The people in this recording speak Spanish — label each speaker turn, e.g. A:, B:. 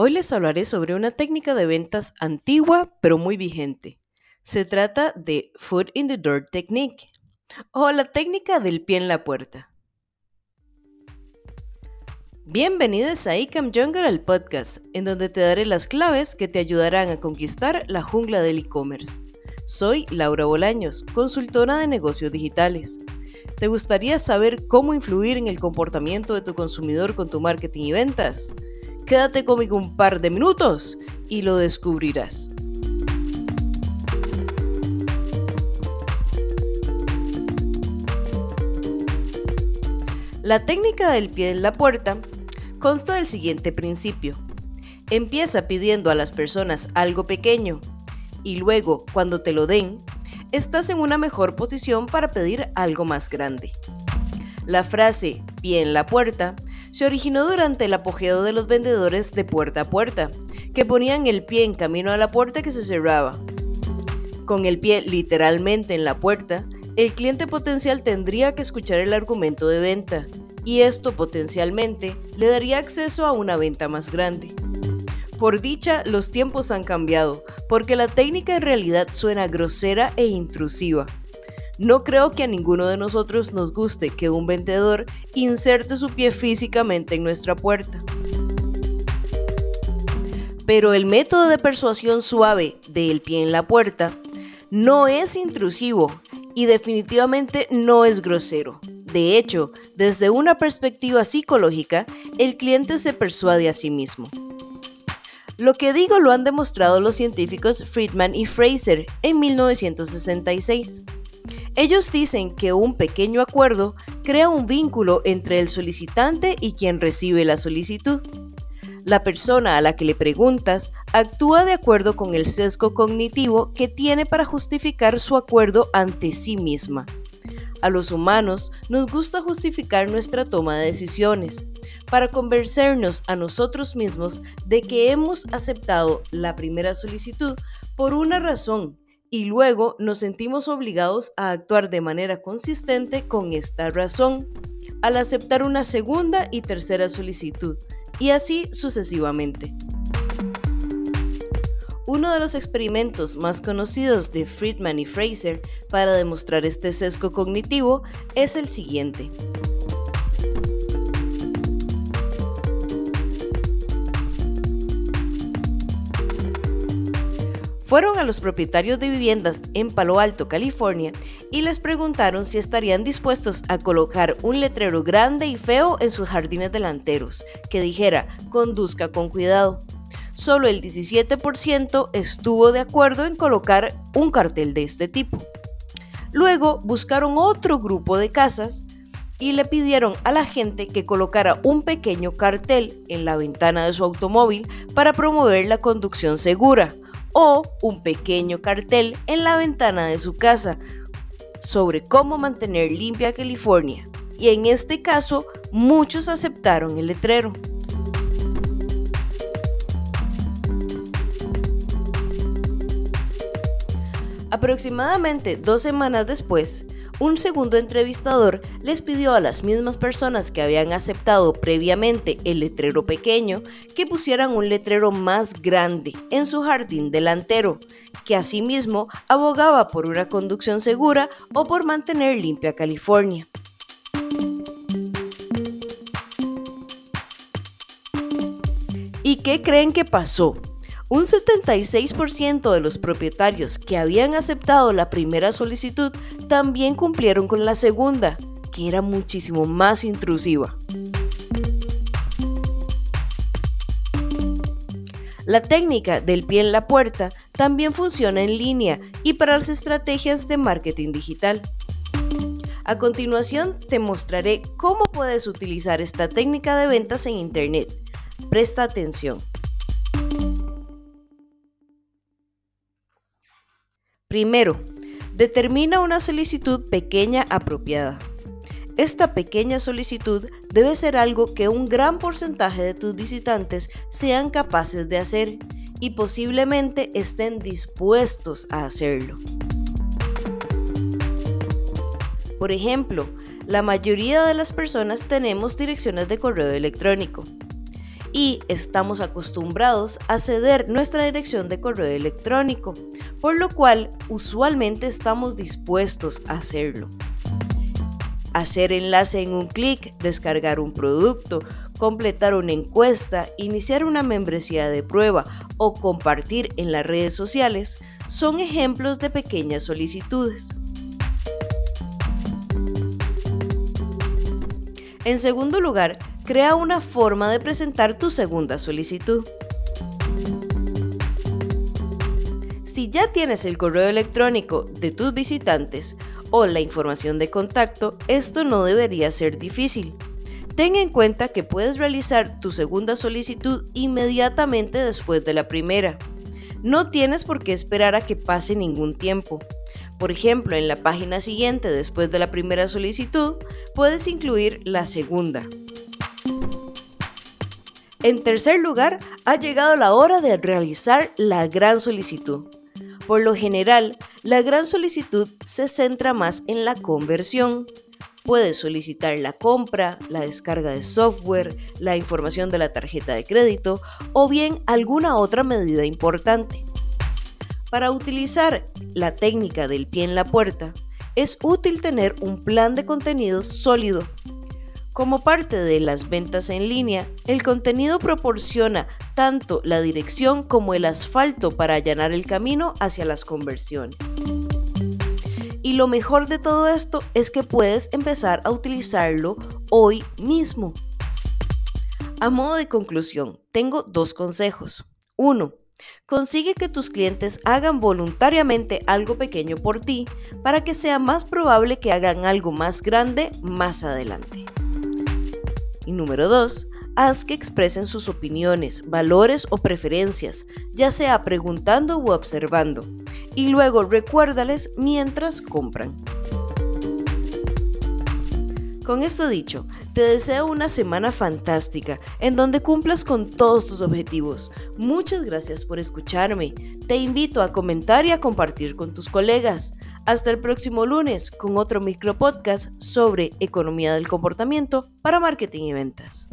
A: Hoy les hablaré sobre una técnica de ventas antigua pero muy vigente. Se trata de Foot in the Door Technique o la técnica del pie en la puerta. Bienvenidos a Ecam Jungle al podcast, en donde te daré las claves que te ayudarán a conquistar la jungla del e-commerce. Soy Laura Bolaños, consultora de negocios digitales. ¿Te gustaría saber cómo influir en el comportamiento de tu consumidor con tu marketing y ventas? Quédate conmigo un par de minutos y lo descubrirás. La técnica del pie en la puerta consta del siguiente principio. Empieza pidiendo a las personas algo pequeño y luego, cuando te lo den, estás en una mejor posición para pedir algo más grande. La frase pie en la puerta se originó durante el apogeo de los vendedores de puerta a puerta, que ponían el pie en camino a la puerta que se cerraba. Con el pie literalmente en la puerta, el cliente potencial tendría que escuchar el argumento de venta, y esto potencialmente le daría acceso a una venta más grande. Por dicha, los tiempos han cambiado, porque la técnica en realidad suena grosera e intrusiva. No creo que a ninguno de nosotros nos guste que un vendedor inserte su pie físicamente en nuestra puerta. Pero el método de persuasión suave del pie en la puerta no es intrusivo y definitivamente no es grosero. De hecho, desde una perspectiva psicológica, el cliente se persuade a sí mismo. Lo que digo lo han demostrado los científicos Friedman y Fraser en 1966. Ellos dicen que un pequeño acuerdo crea un vínculo entre el solicitante y quien recibe la solicitud. La persona a la que le preguntas actúa de acuerdo con el sesgo cognitivo que tiene para justificar su acuerdo ante sí misma. A los humanos nos gusta justificar nuestra toma de decisiones, para convencernos a nosotros mismos de que hemos aceptado la primera solicitud por una razón y luego nos sentimos obligados a actuar de manera consistente con esta razón al aceptar una segunda y tercera solicitud, y así sucesivamente. Uno de los experimentos más conocidos de Friedman y Fraser para demostrar este sesgo cognitivo es el siguiente. Fueron a los propietarios de viviendas en Palo Alto, California, y les preguntaron si estarían dispuestos a colocar un letrero grande y feo en sus jardines delanteros, que dijera, conduzca con cuidado. Solo el 17% estuvo de acuerdo en colocar un cartel de este tipo. Luego buscaron otro grupo de casas y le pidieron a la gente que colocara un pequeño cartel en la ventana de su automóvil para promover la conducción segura o un pequeño cartel en la ventana de su casa sobre cómo mantener limpia California. Y en este caso, muchos aceptaron el letrero. Aproximadamente dos semanas después, un segundo entrevistador les pidió a las mismas personas que habían aceptado previamente el letrero pequeño que pusieran un letrero más grande en su jardín delantero, que asimismo abogaba por una conducción segura o por mantener limpia California. ¿Y qué creen que pasó? Un 76% de los propietarios que habían aceptado la primera solicitud también cumplieron con la segunda, que era muchísimo más intrusiva. La técnica del pie en la puerta también funciona en línea y para las estrategias de marketing digital. A continuación te mostraré cómo puedes utilizar esta técnica de ventas en Internet. Presta atención. Primero, determina una solicitud pequeña apropiada. Esta pequeña solicitud debe ser algo que un gran porcentaje de tus visitantes sean capaces de hacer y posiblemente estén dispuestos a hacerlo. Por ejemplo, la mayoría de las personas tenemos direcciones de correo electrónico y estamos acostumbrados a ceder nuestra dirección de correo electrónico, por lo cual usualmente estamos dispuestos a hacerlo. Hacer enlace en un clic, descargar un producto, completar una encuesta, iniciar una membresía de prueba o compartir en las redes sociales son ejemplos de pequeñas solicitudes. En segundo lugar, crea una forma de presentar tu segunda solicitud. Si ya tienes el correo electrónico de tus visitantes o la información de contacto, esto no debería ser difícil. Ten en cuenta que puedes realizar tu segunda solicitud inmediatamente después de la primera. No tienes por qué esperar a que pase ningún tiempo. Por ejemplo, en la página siguiente después de la primera solicitud, puedes incluir la segunda. En tercer lugar, ha llegado la hora de realizar la gran solicitud. Por lo general, la gran solicitud se centra más en la conversión. Puedes solicitar la compra, la descarga de software, la información de la tarjeta de crédito o bien alguna otra medida importante. Para utilizar la técnica del pie en la puerta, es útil tener un plan de contenidos sólido. Como parte de las ventas en línea, el contenido proporciona tanto la dirección como el asfalto para allanar el camino hacia las conversiones. Y lo mejor de todo esto es que puedes empezar a utilizarlo hoy mismo. A modo de conclusión, tengo dos consejos. Uno, Consigue que tus clientes hagan voluntariamente algo pequeño por ti para que sea más probable que hagan algo más grande más adelante. Y número 2. Haz que expresen sus opiniones, valores o preferencias, ya sea preguntando u observando. Y luego recuérdales mientras compran. Con esto dicho, te deseo una semana fantástica en donde cumplas con todos tus objetivos. Muchas gracias por escucharme. Te invito a comentar y a compartir con tus colegas. Hasta el próximo lunes con otro micro podcast sobre economía del comportamiento para marketing y ventas.